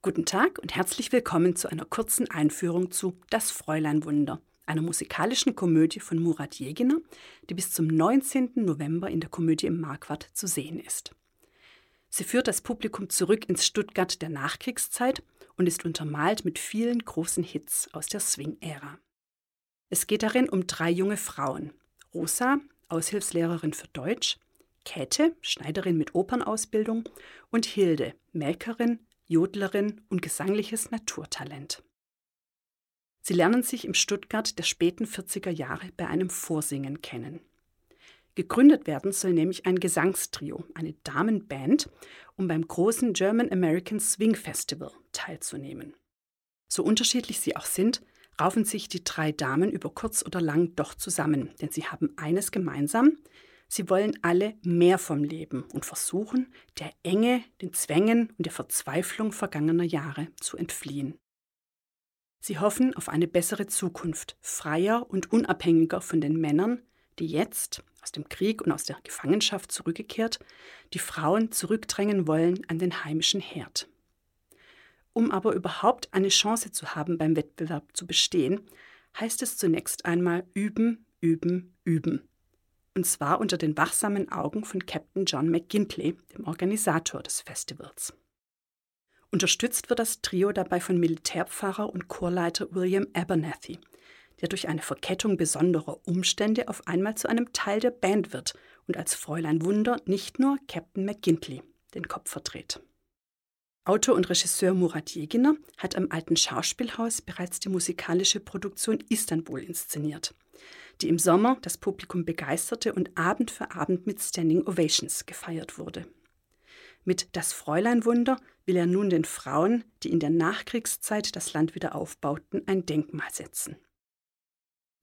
Guten Tag und herzlich willkommen zu einer kurzen Einführung zu Das Fräuleinwunder, einer musikalischen Komödie von Murat Jeginer, die bis zum 19. November in der Komödie im Marquardt zu sehen ist. Sie führt das Publikum zurück ins Stuttgart der Nachkriegszeit und ist untermalt mit vielen großen Hits aus der Swing-Ära. Es geht darin um drei junge Frauen. Rosa, Aushilfslehrerin für Deutsch, Käthe, Schneiderin mit Opernausbildung und Hilde, Melkerin, Jodlerin und gesangliches Naturtalent. Sie lernen sich im Stuttgart der späten 40er Jahre bei einem Vorsingen kennen. Gegründet werden soll nämlich ein Gesangstrio, eine Damenband, um beim großen German American Swing Festival teilzunehmen. So unterschiedlich sie auch sind, raufen sich die drei Damen über kurz oder lang doch zusammen, denn sie haben eines gemeinsam, Sie wollen alle mehr vom Leben und versuchen, der Enge, den Zwängen und der Verzweiflung vergangener Jahre zu entfliehen. Sie hoffen auf eine bessere Zukunft, freier und unabhängiger von den Männern, die jetzt, aus dem Krieg und aus der Gefangenschaft zurückgekehrt, die Frauen zurückdrängen wollen an den heimischen Herd. Um aber überhaupt eine Chance zu haben, beim Wettbewerb zu bestehen, heißt es zunächst einmal üben, üben, üben und zwar unter den wachsamen Augen von Captain John McGintley, dem Organisator des Festivals. Unterstützt wird das Trio dabei von Militärpfarrer und Chorleiter William Abernathy, der durch eine Verkettung besonderer Umstände auf einmal zu einem Teil der Band wird und als Fräulein Wunder nicht nur Captain McGintley den Kopf verdreht. Autor und Regisseur Murat Jeginer hat am Alten Schauspielhaus bereits die musikalische Produktion Istanbul inszeniert – die im Sommer das Publikum begeisterte und Abend für Abend mit Standing Ovations gefeiert wurde. Mit Das Fräuleinwunder will er nun den Frauen, die in der Nachkriegszeit das Land wieder aufbauten, ein Denkmal setzen.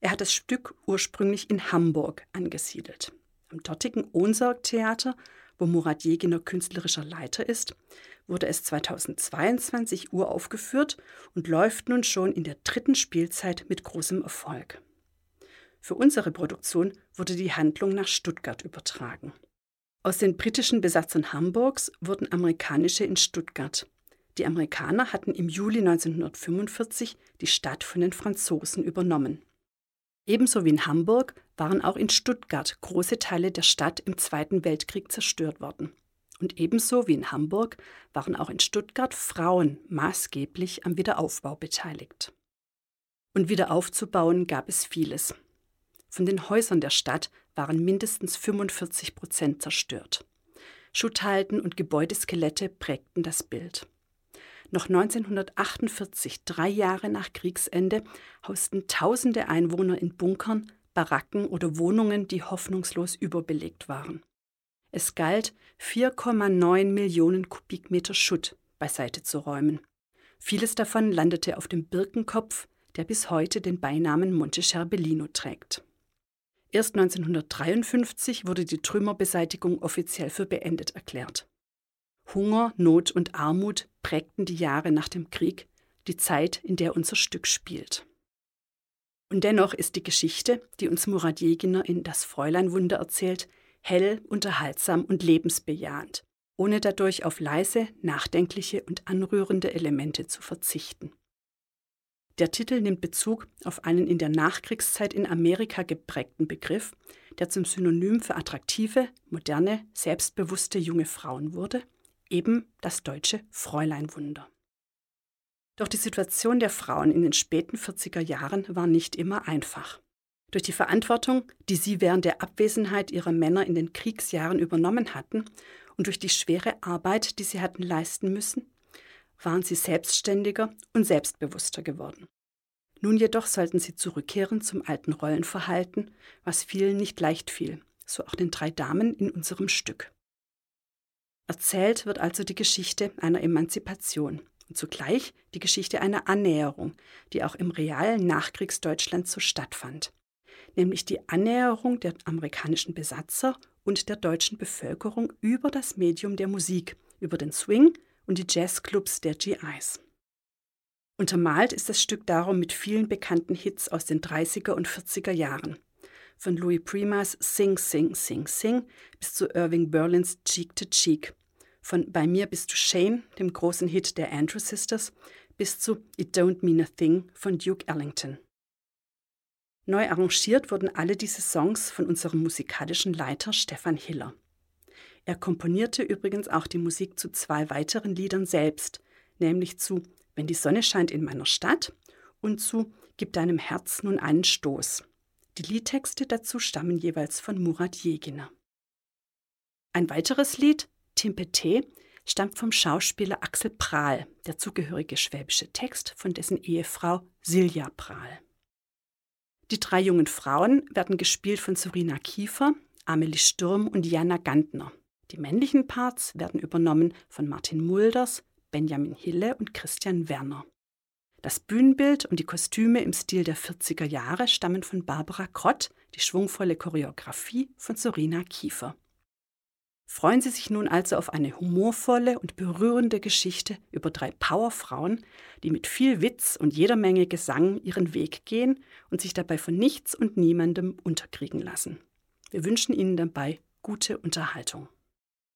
Er hat das Stück ursprünglich in Hamburg angesiedelt. Am dortigen Ohnsorg-Theater, wo Murat Jeginer künstlerischer Leiter ist, wurde es 2022 uraufgeführt und läuft nun schon in der dritten Spielzeit mit großem Erfolg. Für unsere Produktion wurde die Handlung nach Stuttgart übertragen. Aus den britischen Besatzern Hamburgs wurden amerikanische in Stuttgart. Die Amerikaner hatten im Juli 1945 die Stadt von den Franzosen übernommen. Ebenso wie in Hamburg waren auch in Stuttgart große Teile der Stadt im Zweiten Weltkrieg zerstört worden. Und ebenso wie in Hamburg waren auch in Stuttgart Frauen maßgeblich am Wiederaufbau beteiligt. Und wieder aufzubauen gab es vieles. Von den Häusern der Stadt waren mindestens 45 Prozent zerstört. Schutthalden und Gebäudeskelette prägten das Bild. Noch 1948, drei Jahre nach Kriegsende, hausten tausende Einwohner in Bunkern, Baracken oder Wohnungen, die hoffnungslos überbelegt waren. Es galt, 4,9 Millionen Kubikmeter Schutt beiseite zu räumen. Vieles davon landete auf dem Birkenkopf, der bis heute den Beinamen Monte Scherbellino trägt. Erst 1953 wurde die Trümmerbeseitigung offiziell für beendet erklärt. Hunger, Not und Armut prägten die Jahre nach dem Krieg, die Zeit, in der unser Stück spielt. Und dennoch ist die Geschichte, die uns Murat Jeginer in Das Fräuleinwunder erzählt, hell, unterhaltsam und lebensbejahend, ohne dadurch auf leise, nachdenkliche und anrührende Elemente zu verzichten. Der Titel nimmt Bezug auf einen in der Nachkriegszeit in Amerika geprägten Begriff, der zum Synonym für attraktive, moderne, selbstbewusste junge Frauen wurde, eben das deutsche Fräuleinwunder. Doch die Situation der Frauen in den späten 40er Jahren war nicht immer einfach. Durch die Verantwortung, die sie während der Abwesenheit ihrer Männer in den Kriegsjahren übernommen hatten und durch die schwere Arbeit, die sie hatten leisten müssen, waren sie selbstständiger und selbstbewusster geworden. Nun jedoch sollten sie zurückkehren zum alten Rollenverhalten, was vielen nicht leicht fiel, so auch den drei Damen in unserem Stück. Erzählt wird also die Geschichte einer Emanzipation und zugleich die Geschichte einer Annäherung, die auch im realen Nachkriegsdeutschland so stattfand, nämlich die Annäherung der amerikanischen Besatzer und der deutschen Bevölkerung über das Medium der Musik, über den Swing und die Jazzclubs der GIs. Untermalt ist das Stück darum mit vielen bekannten Hits aus den 30er und 40er Jahren. Von Louis Primas Sing, Sing, Sing, Sing bis zu Irving Berlins Cheek to Cheek. von Bei mir bist du Shane, dem großen Hit der Andrew Sisters, bis zu It Don't Mean a Thing von Duke Ellington. Neu arrangiert wurden alle diese Songs von unserem musikalischen Leiter Stefan Hiller. Er komponierte übrigens auch die Musik zu zwei weiteren Liedern selbst, nämlich zu Wenn die Sonne scheint in meiner Stadt und zu Gib deinem Herz nun einen Stoß. Die Liedtexte dazu stammen jeweils von Murat Jeginer. Ein weiteres Lied, Timpete, stammt vom Schauspieler Axel Prahl, der zugehörige schwäbische Text von dessen Ehefrau Silja Prahl. Die drei jungen Frauen werden gespielt von Surina Kiefer, Amelie Sturm und Jana Gantner. Die männlichen Parts werden übernommen von Martin Mulders, Benjamin Hille und Christian Werner. Das Bühnenbild und die Kostüme im Stil der 40er Jahre stammen von Barbara Krott, die schwungvolle Choreografie von Sorina Kiefer. Freuen Sie sich nun also auf eine humorvolle und berührende Geschichte über drei Powerfrauen, die mit viel Witz und jeder Menge Gesang ihren Weg gehen und sich dabei von nichts und niemandem unterkriegen lassen. Wir wünschen Ihnen dabei gute Unterhaltung.